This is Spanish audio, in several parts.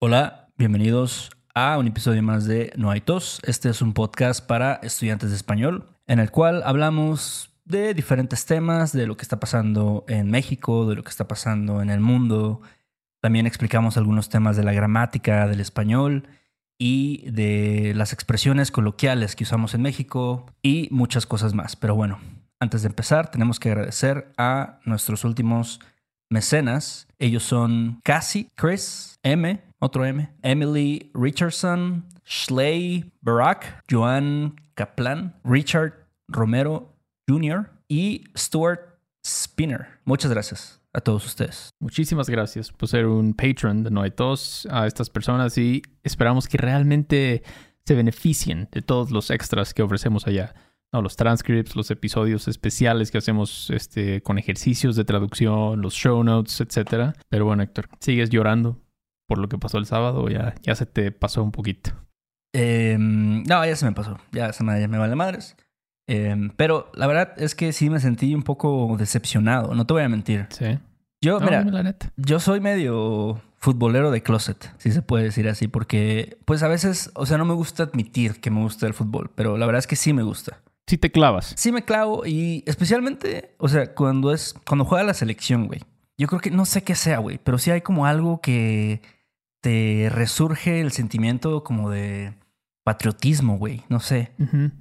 Hola, bienvenidos a un episodio más de No hay tos. Este es un podcast para estudiantes de español en el cual hablamos de diferentes temas, de lo que está pasando en México, de lo que está pasando en el mundo. También explicamos algunos temas de la gramática del español y de las expresiones coloquiales que usamos en México y muchas cosas más. Pero bueno, antes de empezar, tenemos que agradecer a nuestros últimos mecenas. Ellos son Cassie, Chris, M, otro M, Emily Richardson, Schley Barack, Joan Kaplan, Richard Romero Jr. y Stuart Spinner. Muchas gracias a todos ustedes. Muchísimas gracias por ser un patron de No hay Tos a estas personas y esperamos que realmente se beneficien de todos los extras que ofrecemos allá. No, los transcripts, los episodios especiales que hacemos este, con ejercicios de traducción, los show notes, etc. Pero bueno, Héctor, ¿sigues llorando por lo que pasó el sábado o ya, ya se te pasó un poquito? Em, no, ya se me pasó. Ya se me, ya me vale madres. Em, pero la verdad es que sí me sentí un poco decepcionado, no te voy a mentir. Sí. Yo, No, mira, dime la neta. yo soy medio futbolero de closet, si se puede decir así, porque pues a veces, o sea, no me gusta admitir que me gusta el fútbol, pero la verdad es que sí me gusta. Sí te clavas. Sí me clavo y especialmente, o sea, cuando es cuando juega la selección, güey. Yo creo que no sé qué sea, güey, pero sí hay como algo que resurge el sentimiento como de patriotismo, güey, no sé.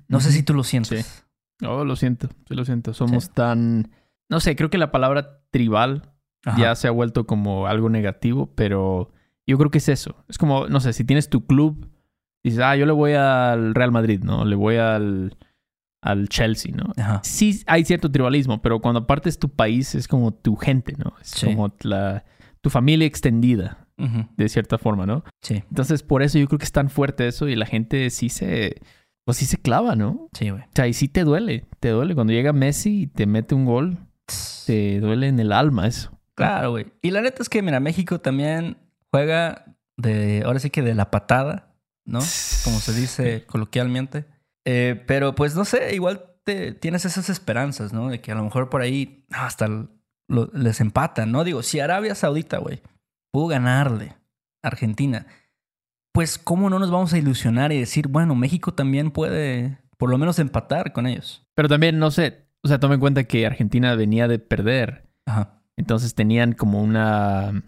No sé si tú lo sientes. Oh, lo siento, sí lo siento. Somos Sí. tan... No sé, creo que la palabra tribal Ajá. ya se ha vuelto como algo negativo, pero yo creo que es eso. Es como, no sé, si tienes tu club, dices, ah, yo le voy al Real Madrid, ¿no? Le voy al, al Chelsea, ¿no? Ajá. Sí hay cierto tribalismo, pero cuando aparte es tu país, es como tu gente, ¿no? Es Sí. como la, tu familia extendida, De cierta forma, ¿no? Sí, Entonces, por eso yo creo que es tan fuerte eso y la gente sí se... Pues sí se clava, ¿no? sí, güey. O sea, y sí te duele, te duele. Cuando llega Messi y te mete un gol, te duele en el alma eso. Claro, güey. Y la neta es que, mira, México también juega de, ahora sí que de la patada, ¿no? Como se dice coloquialmente. Eh, pero pues no sé, igual te, tienes esas esperanzas, ¿no? De que a lo mejor por ahí ah, hasta lo- les empatan, ¿no? Digo, si Arabia Saudita, güey, pudo ganarle a Argentina, pues cómo no nos vamos a ilusionar y decir, bueno, México también puede por lo menos empatar con ellos. Pero también, no sé, o sea, toma en cuenta que Argentina venía de perder. Ajá. Entonces tenían como una...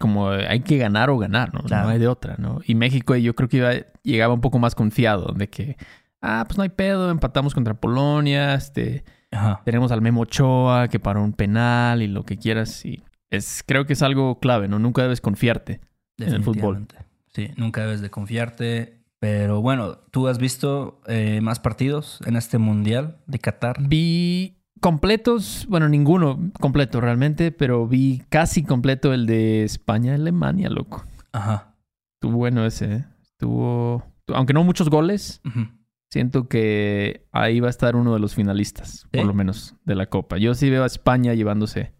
Como hay que ganar o ganar, ¿no? Claro. No hay de otra, ¿no? Y México yo creo que iba, llegaba un poco más confiado de que, ah, pues no hay pedo, empatamos contra Polonia, este, Ajá. tenemos al Memo Ochoa que paró un penal y lo que quieras. Y es, creo que es algo clave, ¿no? Nunca debes confiarte. En el fútbol. Sí, nunca debes de confiarte. Pero bueno, ¿tú has visto eh, más partidos en este Mundial de Qatar? Vi completos, bueno, ninguno completo realmente, pero vi casi completo el de España-Alemania, loco. Ajá. Estuvo bueno ese, ¿eh? Estuvo... Aunque no muchos goles, siento que ahí va a estar uno de los finalistas, ¿Sí? por lo menos, de la Copa. Yo sí veo a España llevándose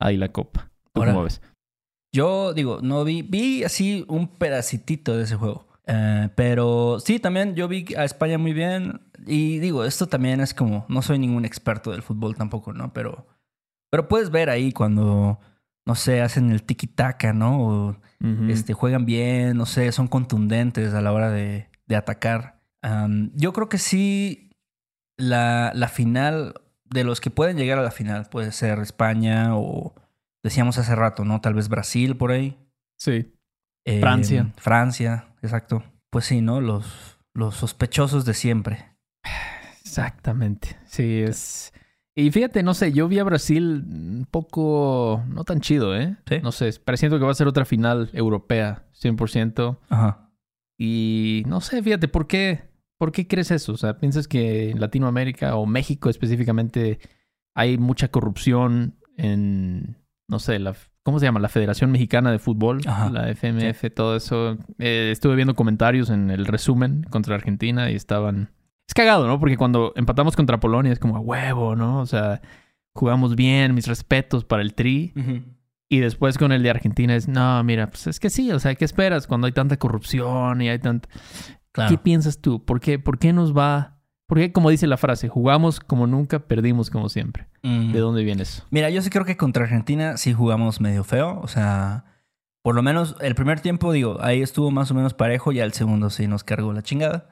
ahí la Copa. ¿Tú Órale. cómo ves? Yo digo, no vi, vi así un pedacitito de ese juego. Eh, pero sí, también yo vi a España muy bien. Y digo, esto también es como, no soy ningún experto del fútbol tampoco, ¿no? Pero, pero puedes ver ahí cuando, no sé, hacen el tiki-taka, ¿no? O este, juegan bien, no sé, son contundentes a la hora de, de atacar. Yo creo que sí, la, la final, de los que pueden llegar a la final, puede ser España o decíamos hace rato, ¿no? Tal vez Brasil por ahí. Sí. Eh, Francia. Francia, exacto. Pues sí, ¿no? Los, los sospechosos de siempre. Exactamente. Sí, es. Y fíjate, no sé, yo vi a Brasil un poco. No tan chido, ¿eh? ¿Sí? No sé, pero siento que va a ser otra final europea, 100%. Ajá. Y no sé, fíjate, ¿por qué? ¿Por qué crees eso? O sea, ¿piensas que en Latinoamérica o México específicamente hay mucha corrupción en, no sé, la, ¿cómo se llama? La Federación Mexicana de Fútbol, Ajá. la FMF, todo eso. Eh, estuve viendo comentarios en el resumen contra Argentina y estaban... Es cagado, ¿no? Porque cuando empatamos contra Polonia es como a huevo, ¿no? O sea, jugamos bien, mis respetos para el Tri. Y después con el de Argentina es, no, mira, pues es que sí, o sea, ¿qué esperas cuando hay tanta corrupción y hay tanta... Claro. ¿Qué piensas tú? ¿Por qué, ¿Por qué nos va...? ¿Por qué, como dice la frase, jugamos como nunca, perdimos como siempre? Mm. ¿De dónde viene eso? Mira, yo sí creo que contra Argentina sí jugamos medio feo. O sea, por lo menos el primer tiempo, digo, ahí estuvo más o menos parejo, ya el segundo sí nos cargó la chingada.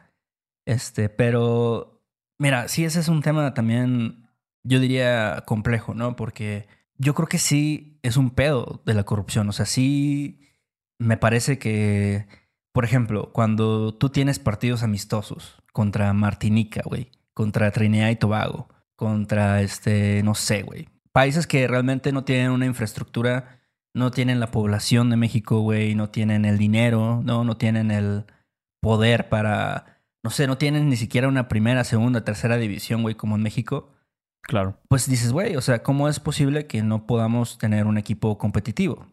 Este, pero mira, sí, ese es un tema también, yo diría, complejo, ¿no? Porque yo creo que sí es un pedo de la corrupción. O sea, sí me parece que, por ejemplo, cuando tú tienes partidos amistosos contra Martinica, güey, contra Trinidad y Tobago, contra este, no sé, güey, países que realmente no tienen una infraestructura, no tienen la población de México, güey, no tienen el dinero, no, no tienen el poder para no sé, no tienen ni siquiera una primera, segunda, tercera división, güey, como en México. Claro. Pues dices, güey, o sea, ¿cómo es posible que no podamos tener un equipo competitivo?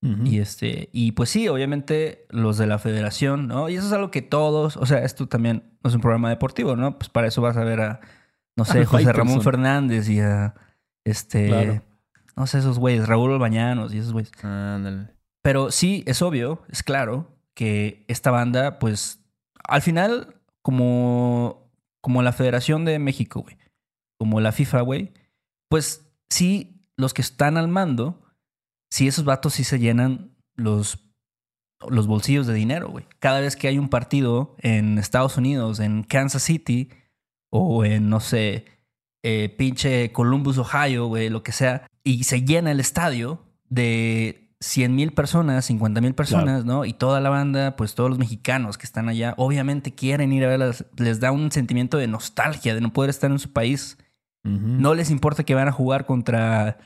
Y este, y pues sí, obviamente los de la federación, ¿no? Y eso es algo que todos, o sea, esto también no es un programa deportivo, ¿no? Pues para eso vas a ver a, no sé, José Ramón Fernández y a este, no sé, esos güeyes, Raúl Albañanos y esos güeyes. Pero sí, es obvio, es claro que esta banda, pues, al final como, como la Federación de México, güey, como la FIFA, güey, pues sí, los que están al mando, sí, esos vatos sí se llenan los, los bolsillos de dinero, güey. Cada vez que hay un partido en Estados Unidos, en Kansas City, o en, no sé, eh, pinche Columbus, Ohio, güey, lo que sea, y se llena el estadio de 100 mil personas, 50 mil personas, ¿no? Y toda la banda, pues todos los mexicanos que están allá, obviamente quieren ir a verlas. Les da un sentimiento de nostalgia de no poder estar en su país. No les importa que van a jugar contra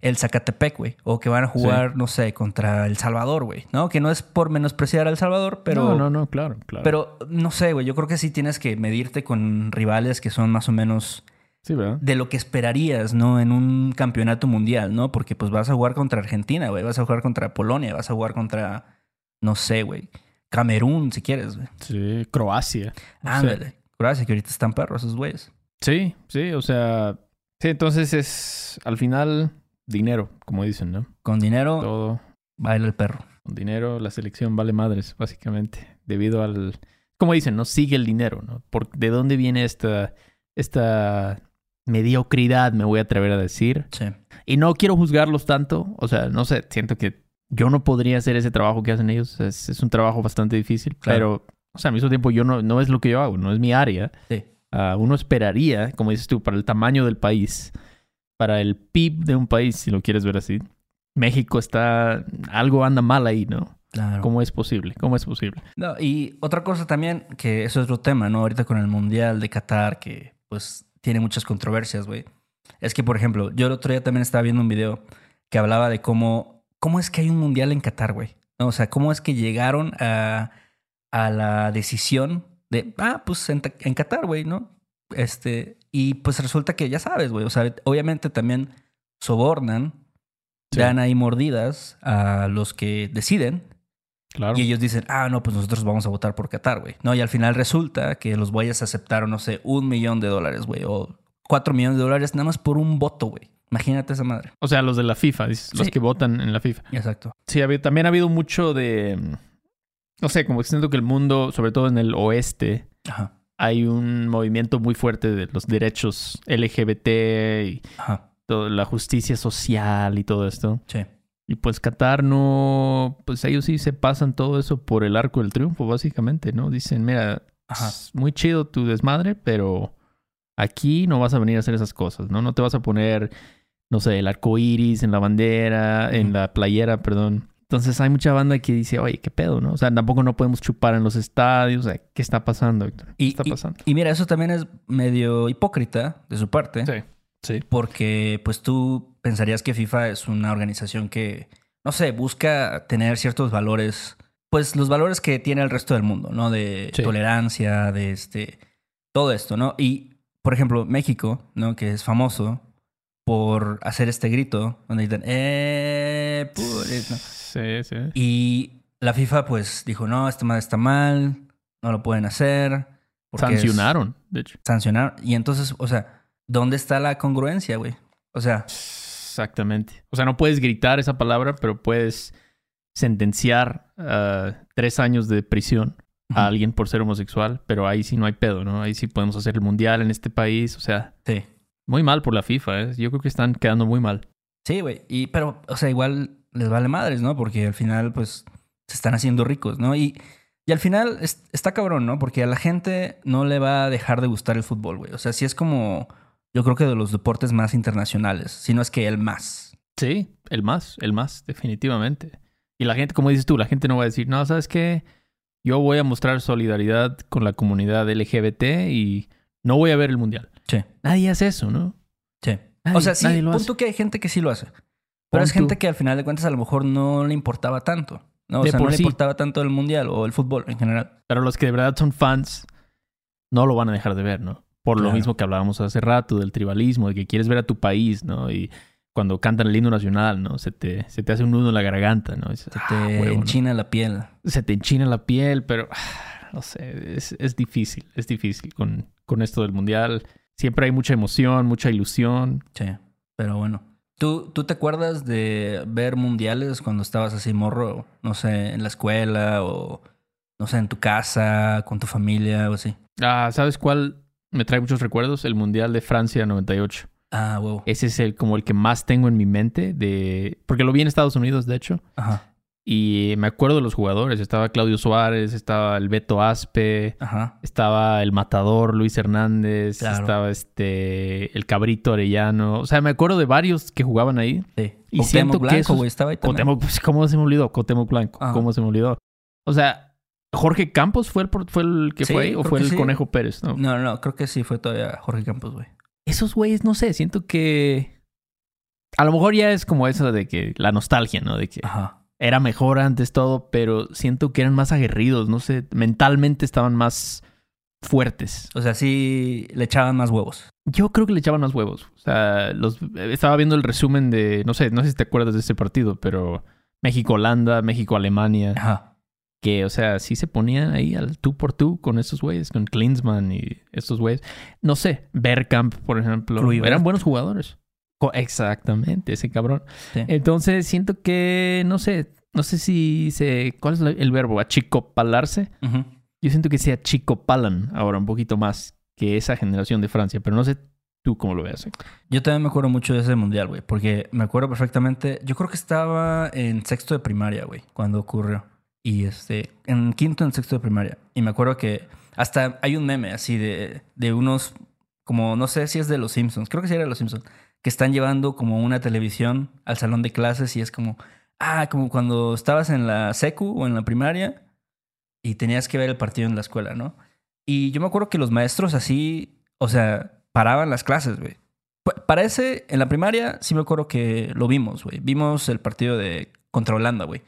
el Zacatepec, güey. O que van a jugar, no sé, contra El Salvador, güey. ¿No? Que no es por menospreciar a El Salvador, pero. No, no, no, claro, claro. Pero no sé, güey. Yo creo que sí tienes que medirte con rivales que son más o menos de lo que esperarías, ¿no? En un campeonato mundial, ¿no? Porque pues vas a jugar contra Argentina, güey. Vas a jugar contra Polonia, vas a jugar contra, no sé, güey. Camerún, si quieres, güey. Sí, Croacia. Ándale. Croacia, que ahorita están perros esos güeyes. Sí, sí, o sea... Sí, entonces es al final dinero, como dicen, ¿no? Con dinero todo baila el perro. Con dinero la selección vale madres, básicamente, debido al como dicen, no sigue el dinero, ¿no? Por, ¿De dónde viene esta esta mediocridad, me voy a atrever a decir. Sí. Y no quiero juzgarlos tanto, o sea, no sé, siento que yo no podría hacer ese trabajo que hacen ellos, es, un trabajo bastante difícil, pero, o sea, al mismo tiempo yo no, no es lo que yo hago, no es mi área. Sí. Ah, uno esperaría, como dices tú, para el tamaño del país, para el PIB de un país, si lo quieres ver así. México está, algo anda mal ahí, ¿no? Claro. ¿Cómo es posible? ¿Cómo es posible? No, y otra cosa también, que eso es otro tema, ¿no? Ahorita con el Mundial de Qatar, que pues tiene muchas controversias, güey. Es que, por ejemplo, yo el otro día también estaba viendo un video que hablaba de cómo, cómo es que hay un mundial en Qatar, güey. O sea, cómo es que llegaron a, a la decisión de, ah, pues en, en Qatar, güey, ¿no? Este, y pues resulta que ya sabes, güey. O sea, obviamente también sobornan, dan ahí mordidas a los que deciden. Claro. Y ellos dicen, ah, no, pues nosotros vamos a votar por Qatar, güey. No, y al final resulta que los güeyes aceptaron, no sé, un millón de dólares, güey, o cuatro millones de dólares nada más por un voto, güey. Imagínate esa madre. O sea, los de la FIFA, los que votan en la FIFA. Exacto. Sí, también ha habido mucho de. No sé, como que siento que el mundo, sobre todo en el oeste, hay un movimiento muy fuerte de los derechos LGBT y toda la justicia social y todo esto. Sí. Y pues Qatar no, pues ellos sí se pasan todo eso por el arco del triunfo, básicamente, ¿no? Dicen, mira, es muy chido tu desmadre, pero aquí no vas a venir a hacer esas cosas, ¿no? No te vas a poner, no sé, el arco iris en la bandera, en la playera, perdón. Entonces hay mucha banda que dice, oye, ¿qué pedo, no? O sea, tampoco no podemos chupar en los estadios. O sea, ¿qué está pasando, Héctor? ¿Qué está pasando? Y, mira, eso también es medio hipócrita de su parte. Sí. Sí. Porque pues tú pensarías que FIFA es una organización que, no sé, busca tener ciertos valores, pues los valores que tiene el resto del mundo, ¿no? De tolerancia, de este, todo esto, ¿no? Y, por ejemplo, México, ¿no? Que es famoso por hacer este grito donde dicen, eh, Sí, sí. Y la FIFA pues dijo, no, esta madre está mal, no lo pueden hacer. Sancionaron, de hecho. Sancionaron. Y entonces, o sea, ¿dónde está la congruencia, güey? O sea. Exactamente. O sea, no puedes gritar esa palabra, pero puedes sentenciar uh, tres años de prisión a alguien por ser homosexual, pero ahí sí no hay pedo, ¿no? Ahí sí podemos hacer el mundial en este país, o sea. Sí. Muy mal por la FIFA, ¿eh? Yo creo que están quedando muy mal. Sí, güey. Y, pero, o sea, igual les vale madres, ¿no? Porque al final, pues, se están haciendo ricos, ¿no? Y, y al final es- está cabrón, ¿no? Porque a la gente no le va a dejar de gustar el fútbol, güey. O sea, sí es como, yo creo que de los deportes más internacionales, si no es que el más. Sí, el más, el más, definitivamente. Y la gente, como dices tú, la gente no va a decir, no, ¿sabes qué? Yo voy a mostrar solidaridad con la comunidad LGBT y no voy a ver el mundial. Sí, Nadie hace eso, ¿no? sí. Nadie- o sea, sí, nadie lo pon hace. tú que hay gente que sí lo hace. Pero Pon es gente tú. que al final de cuentas a lo mejor no le importaba tanto. ¿no? O De sea, no le importaba tanto el mundial o el fútbol en general. Pero los que de verdad son fans no lo van a dejar de ver, ¿no? Por lo mismo que hablábamos hace rato del tribalismo, de que quieres ver a tu país, ¿no? Y cuando cantan el himno nacional, ¿no? Se te, se te hace un nudo en la garganta, ¿no? Se "Ah, te huevo, ¿no?". enchina la piel. Se te enchina la piel, pero ah, no sé, es, es difícil, es difícil con, con esto del mundial. Siempre hay mucha emoción, mucha ilusión. Sí, pero bueno. ¿Tú, ¿Tú te acuerdas de ver mundiales cuando estabas así morro? No sé, en la escuela o no sé, en tu casa, con tu familia o así. Ah, ¿sabes cuál me trae muchos recuerdos? El Mundial de Francia 98. Ah, wow. Ese es el como el que más tengo en mi mente de porque lo vi en Estados Unidos, de hecho. Ajá, Y me acuerdo de los jugadores. Estaba Claudio Suárez, estaba el Beto Aspe, ajá. estaba el Matador Luis Hernández, Claro. estaba este el Cabrito Arellano. O sea, me acuerdo de varios que jugaban ahí. Sí. Y Cuauhtémoc siento que Blanco, esos- güey, estaba ahí también. Cuauhtémoc, pues, ¿cómo se me olvidó? Cuauhtémoc Blanco, Ajá. ¿cómo se me olvidó? O sea, Jorge Campos fue el, fue el que Sí, fue ahí o fue que el sí. Conejo Pérez, ¿no? No, no, creo que sí fue todavía Jorge Campos, güey. Esos güeyes, no sé, siento que a lo mejor ya es como eso de que la nostalgia, ¿no? De que Ajá. Era mejor antes todo, pero siento que eran más aguerridos, no sé, mentalmente estaban más fuertes. O sea, sí le echaban más huevos. Yo creo que le echaban más huevos. O sea, los, estaba viendo el resumen de, no sé, no sé si te acuerdas de ese partido, pero México-Holanda, México-Alemania, Ajá. que, o sea, sí se ponían ahí al tú por tú con estos güeyes, con Klinsmann y estos güeyes. No sé, Bergkamp, por ejemplo, eran buenos jugadores. Exactamente, ese cabrón. Sí. Entonces siento que, no sé, no sé si se, ¿cuál es el verbo? Achicopalarse. Ujú. Yo siento que se achicopalan ahora un poquito más que esa generación de Francia, pero no sé tú cómo lo veas. Yo también me acuerdo mucho de ese mundial, güey, porque me acuerdo perfectamente. Yo creo que estaba en sexto de primaria, güey, cuando ocurrió. Y este, en quinto, en sexto de primaria. Y me acuerdo que hasta hay un meme así de, de unos, como no sé si es de los Simpsons, creo que sí era de los Simpsons, que están llevando como una televisión al salón de clases y es como, ah, como cuando estabas en la secu o en la primaria y tenías que ver el partido en la escuela, ¿no? Y yo me acuerdo que los maestros así, o sea, paraban las clases, güey. Pa- Para ese, en la primaria, sí me acuerdo que lo vimos, güey. Vimos el partido de contra Holanda, güey.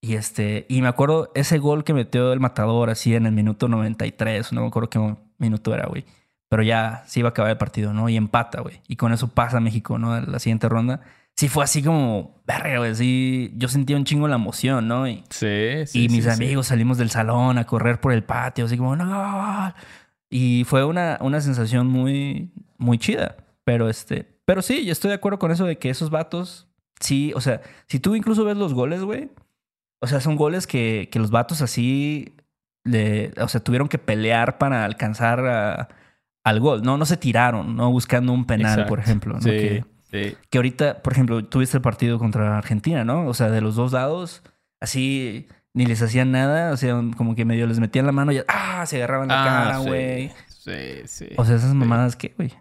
Y este, y me acuerdo ese gol que metió el matador así en el minuto 93, no me acuerdo qué minuto era, güey. Pero ya se iba a acabar el partido, ¿no? Y empata, güey. Y con eso pasa México, ¿no? A la siguiente ronda. Sí fue así como, verga, güey. Sí, yo sentía un chingo la emoción, ¿no? Y, Sí, y mis amigos salimos del salón a correr por el patio, así como, no. Y fue una, una sensación muy, muy chida. Pero este, pero sí, yo estoy de acuerdo con eso de que esos vatos, sí, o sea, si tú incluso ves los goles, güey, o sea, son goles que, que los vatos así, le, o sea, tuvieron que pelear para alcanzar a- al gol. No, no se tiraron, ¿no? Buscando un penal, por ejemplo. ¿no? Sí, Que, sí. que ahorita, por ejemplo, tuviste el partido contra Argentina, ¿no? O sea, de los dos lados, así ni les hacían nada, o sea, como que medio les metían la mano y ¡ah! se agarraban la Ah, cara, sí, güey. Sí, sí. O sea, esas mamadas, ¿qué, güey?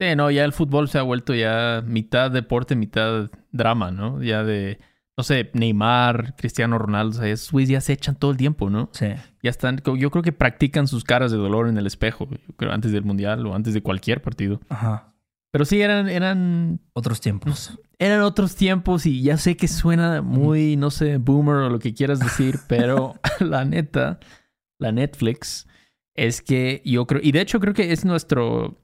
Sí, no, ya el fútbol se ha vuelto ya mitad deporte, mitad drama, ¿no? Ya de, no sé, Neymar, Cristiano Ronaldo, o sea, esos güeyes ya se echan todo el tiempo, ¿no? Sí. Ya están, yo creo que practican sus caras de dolor en el espejo, yo creo, antes del mundial o antes de cualquier partido. Ajá. Pero sí, eran, eran, Otros tiempos. eran otros tiempos y ya sé que suena muy, no sé, boomer o lo que quieras decir, pero la neta, la Netflix, es que yo creo, y de hecho creo que es nuestro,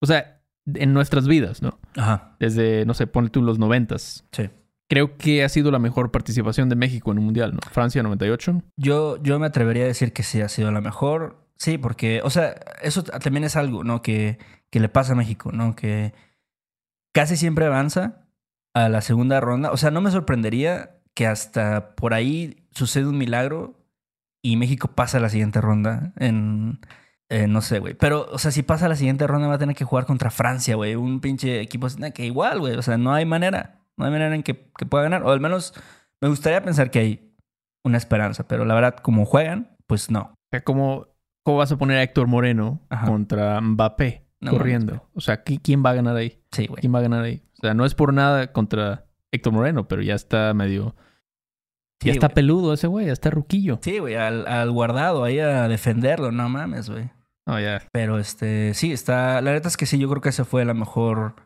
o sea, en nuestras vidas, ¿no? Ajá. Desde, no sé, ponle tú los noventas. Sí. Creo que ha sido la mejor participación de México en un mundial, ¿no? Francia 98. Yo, yo me atrevería a decir que sí ha sido la mejor. Sí, porque, o sea, eso también es algo, ¿no? Que, que le pasa a México, ¿no? Que casi siempre avanza a la segunda ronda. O sea, no me sorprendería que hasta por ahí sucede un milagro y México pasa a la siguiente ronda en... eh, no sé, güey. Pero, o sea, si pasa a la siguiente ronda va a tener que jugar contra Francia, güey. Un pinche equipo que igual, güey. O sea, no hay manera. No hay manera en que, que pueda ganar. O al menos me gustaría pensar que hay una esperanza, pero la verdad, como juegan, pues no. ¿cómo, cómo vas a poner a Héctor Moreno Ajá. contra Mbappé No corriendo? o sea, ¿qui- ¿quién va a ganar ahí? Sí, güey. ¿Quién va a ganar ahí? O sea, no es por nada contra Héctor Moreno, pero ya está medio... Sí, ya está peludo ese güey, ya está ruquillo. Sí, güey, al, al guardado ahí a defenderlo, no mames, güey. No, ya. Pero este, sí, está. La neta es que sí, yo creo que esa fue la mejor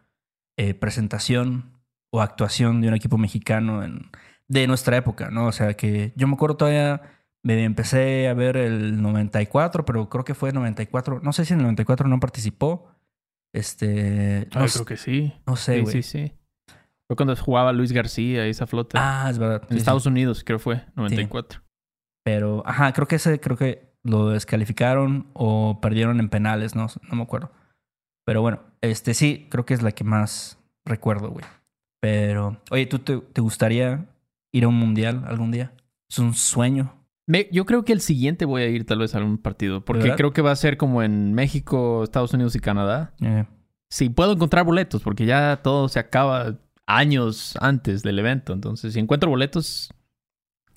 eh, presentación o actuación de un equipo mexicano en, de nuestra época, ¿no? O sea que yo me acuerdo todavía, me empecé a ver el 94, pero creo que fue 94. No sé si en el 94 no participó. Este. No, Ah, creo que sí. no sé, güey. sí, sí. Fue cuando jugaba Luis García y esa flota. Ah, es verdad. en sí, sí. Estados Unidos, creo fue, 94. Pero, ajá, creo que ese, creo que lo descalificaron o perdieron en penales, no, no me acuerdo. Pero bueno, este sí, creo que es la que más recuerdo, güey. Pero, oye, ¿tú te, te gustaría ir a un mundial algún día? Es un sueño. Me- yo creo que el siguiente voy a ir tal vez a algún partido, porque ¿Verdad? creo que va a ser como en México, Estados Unidos y Canadá. Eh, Si puedo encontrar boletos, porque ya todo se acaba años antes del evento. Entonces, si encuentro boletos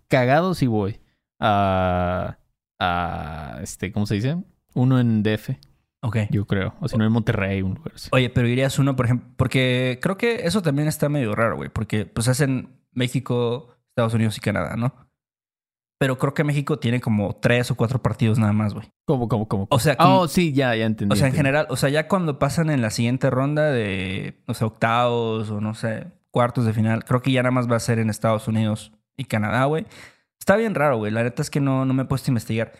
cagados, sí voy a, a este, ¿cómo se dice? Uno en DF, ok. yo creo. O si no, en Monterrey, un lugar así. Oye, pero irías uno, por ejemplo, porque creo que eso también está medio raro, güey, porque pues hacen México, Estados Unidos y Canadá, ¿no? Pero creo que México tiene como tres o cuatro partidos nada más, güey. ¿Cómo, cómo, cómo? O sea, como- Oh, sí, ya, ya entendí. O sea, en general, o sea, ya cuando pasan en la siguiente ronda de, no sé, octavos o no sé, cuartos de final, creo que ya nada más va a ser en Estados Unidos y Canadá, güey. Está bien raro, güey. La neta es que no, no me he puesto a investigar.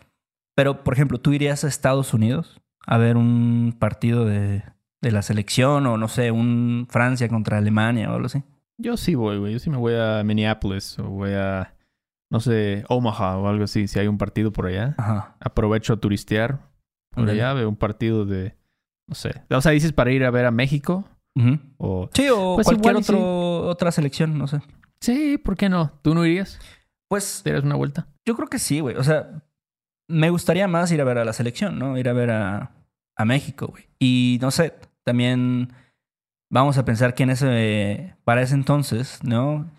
Pero, por ejemplo, ¿tú irías a Estados Unidos a ver un partido de, de la selección o no sé, un Francia contra Alemania o algo así? Yo sí voy, güey. Yo sí me voy a Minneapolis o voy a, no sé, Omaha o algo así. Si hay un partido por allá, Ajá. aprovecho a turistear por allá, veo un partido de, no sé. O sea, dices para ir a ver a México Ujú. o... Sí, o Pues cualquier igual y sí. otro, otra selección, no sé. Sí, ¿por qué no? ¿Tú no irías? Pues ¿Te una vuelta? Yo creo que sí, güey. O sea, me gustaría más ir a ver a la selección, ¿no? Ir a ver a, a México, güey. Y no sé, también vamos a pensar que en ese, para ese entonces, ¿no?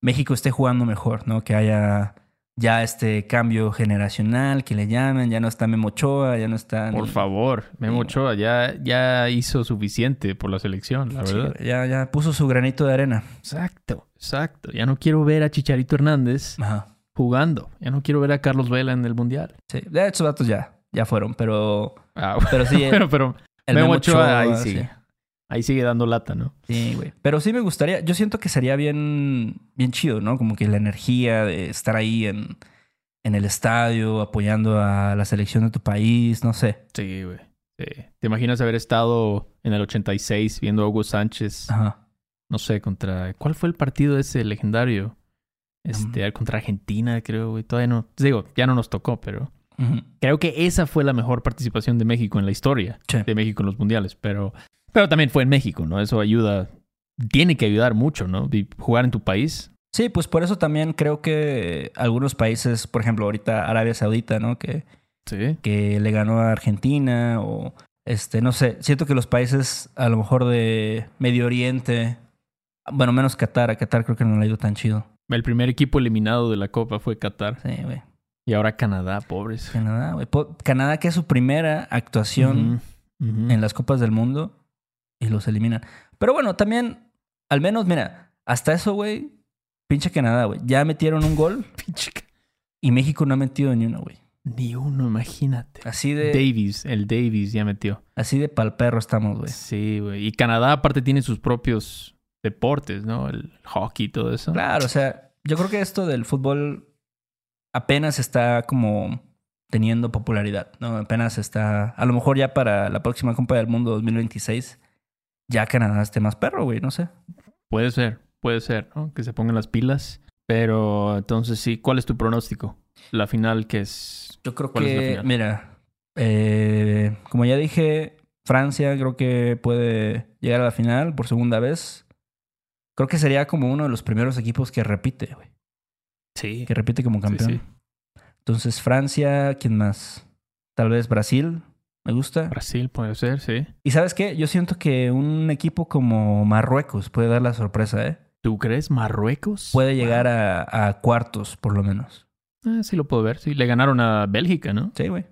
México esté jugando mejor, ¿no? Que haya ya este cambio generacional, que le llamen, ya no está Memo Ochoa, ya no está... Por ni- favor, Memo Sí, Ochoa ya, ya hizo suficiente por la selección, la Sí, verdad. ya, ya puso su granito de arena. Exacto, exacto. Ya no quiero ver a Chicharito Hernández Ajá. Jugando. Ya no quiero ver a Carlos Vela en el Mundial. Sí, de hecho, datos ya, ya fueron, pero... Ah, Pero sí, bueno, pero el Memo Ochoa ahí sigue. sí. Ahí sigue dando lata, ¿no? Sí, güey. Pero sí me gustaría, yo siento que sería bien, bien chido, ¿no? Como que la energía de estar ahí en, en el estadio, apoyando a la selección de tu país, no sé. Sí, güey. Sí. ¿Te imaginas haber estado en el 86 viendo a Hugo Sánchez, Ajá. no sé, contra... ¿Cuál fue el partido ese legendario? Este, contra Argentina, creo, güey. Todavía no... Digo, ya no nos tocó, pero... Creo que esa fue la mejor participación de México en la historia Sí. de México en los mundiales, pero, pero también fue en México, ¿no? Eso ayuda, tiene que ayudar mucho, ¿no? Y jugar en tu país. Sí, pues por eso también creo que algunos países, por ejemplo, ahorita Arabia Saudita, ¿no? Que, Sí. que le ganó a Argentina o, este, no sé, siento que los países a lo mejor de Medio Oriente, bueno, menos Qatar, a Qatar creo que no le ha ido tan chido. El primer equipo eliminado de la Copa fue Qatar. Sí, güey. Y ahora Canadá, pobres. Canadá, güey. Canadá, que es su primera actuación en las Copas del Mundo y los eliminan. Pero bueno, también, al menos, mira, hasta eso, güey, pinche Canadá, güey. Ya metieron un gol Pinche y México no ha metido ni uno, güey. Ni uno, imagínate. Así de, Davis, el Davis ya metió. así de pal perro estamos, güey. Sí, güey. Y Canadá aparte tiene sus propios deportes, ¿no? El hockey y todo eso. Claro, o sea, yo creo que esto del fútbol apenas está como teniendo popularidad, ¿no? Apenas está, a lo mejor ya para la próxima Copa del Mundo 2026, ya Canadá esté más perro, güey, no sé. Puede ser, puede ser, ¿no? Que se pongan las pilas. Pero entonces sí, ¿cuál es tu pronóstico? La final que es... Yo creo ¿Cuál es la que, final? mira, eh, como ya dije, Francia creo que puede llegar a la final por segunda vez. Creo que sería como uno de los primeros equipos que repite, güey. Sí. Que repite como campeón. sí. Entonces, Francia, ¿quién más? Tal vez Brasil, me gusta. Brasil puede ser, sí. Y sabes qué? Yo siento que un equipo como Marruecos puede dar la sorpresa, ¿eh? ¿Tú crees? ¿Marruecos? Puede llegar a, a cuartos, por lo menos. Ah, sí lo puedo ver. Sí, le ganaron a Bélgica, ¿no? Sí, güey.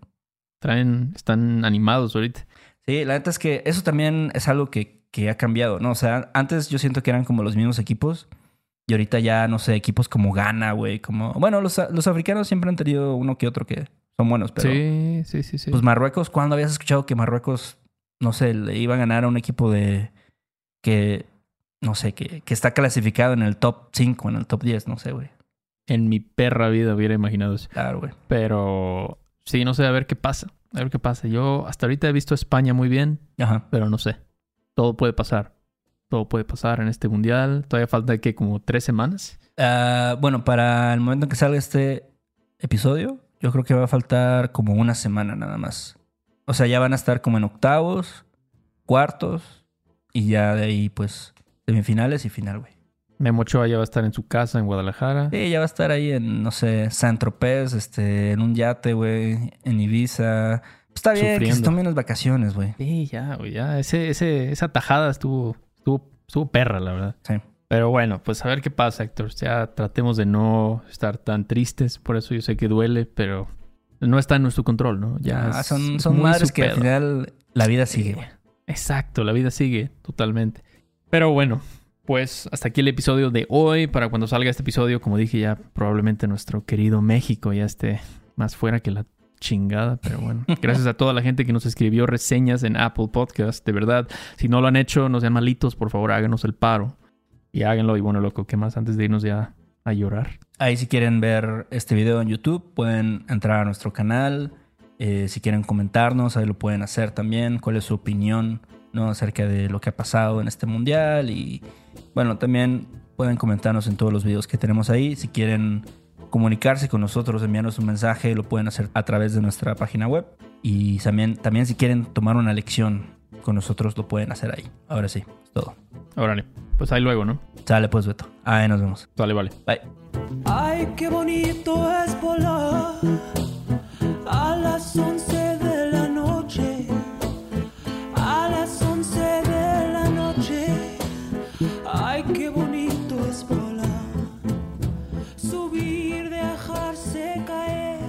Traen, están animados ahorita. Sí, la neta es que eso también es algo que, que ha cambiado, ¿no? O sea, antes yo siento que eran como los mismos equipos. Y ahorita ya, no sé, equipos como Ghana, güey, como... Bueno, los, los africanos siempre han tenido uno que otro que son buenos, pero... Sí, sí, sí, sí. Pues Marruecos, ¿cuándo habías escuchado que Marruecos, no sé, le iba a ganar a un equipo de... que, no sé, que, que está clasificado en el top 5, en el top 10, no sé, güey. En mi perra vida hubiera imaginado eso. Claro, güey. Pero sí, no sé, a ver qué pasa. A ver qué pasa. Yo hasta ahorita he visto a España muy bien, Ajá. pero no sé. Todo puede pasar. Todo puede pasar en este mundial. Todavía falta que como tres semanas. Ah, bueno, para el momento en que salga este episodio, yo creo que va a faltar como una semana nada más. O sea, ya van a estar como en octavos, cuartos y ya de ahí, pues, semifinales y final, güey. Memo Ochoa ya va a estar en su casa en Guadalajara. Sí, ya va a estar ahí en, no sé, San Tropez, este, en un yate, güey, en Ibiza. Está bien, que se Sufriendo. tomen las vacaciones, güey. Sí, ya, güey, ya. Ese, ese, esa tajada estuvo, estuvo, estuvo perra, la verdad. Sí. Pero bueno, pues a ver qué pasa, Héctor. Ya tratemos de no estar tan tristes. Por eso yo sé que duele, pero no está en nuestro control, ¿no? Ya Ah, son son madres que al final la vida sigue, güey. Exacto, la vida sigue totalmente. Pero bueno, pues hasta aquí el episodio de hoy. Para cuando salga este episodio, como dije ya, probablemente nuestro querido México ya esté más fuera que la chingada. Pero bueno, gracias a toda la gente que nos escribió reseñas en Apple Podcast. De verdad, si no lo han hecho, no sean malitos, por favor, háganos el paro. Y háganlo. Y bueno, loco, ¿qué más antes de irnos ya a llorar? Ahí si quieren ver este video en YouTube, pueden entrar a nuestro canal. Eh, si quieren comentarnos, ahí lo pueden hacer también. ¿Cuál es su opinión ¿no? acerca de lo que ha pasado en este mundial? Y bueno, también pueden comentarnos en todos los videos que tenemos ahí. Si quieren comunicarse con nosotros, enviarnos un mensaje, lo pueden hacer a través de nuestra página web. Y también, también si quieren tomar una lección con nosotros, lo pueden hacer ahí. Ahora sí, es todo. Órale, pues ahí luego, ¿no? Sale pues, Beto. Ahí nos vemos. Vale, vale. Bye. Ay, qué bonito es volar dejarse caer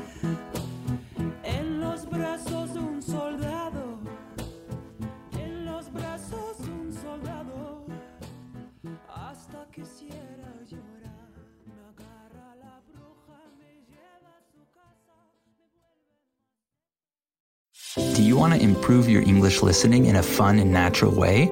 en los brazos de un soldado, en los brazos de un soldado, hasta quisiera llorar. Me agarra la bruja, me lleva a su casa. Do you want to improve your English listening in a fun and natural way?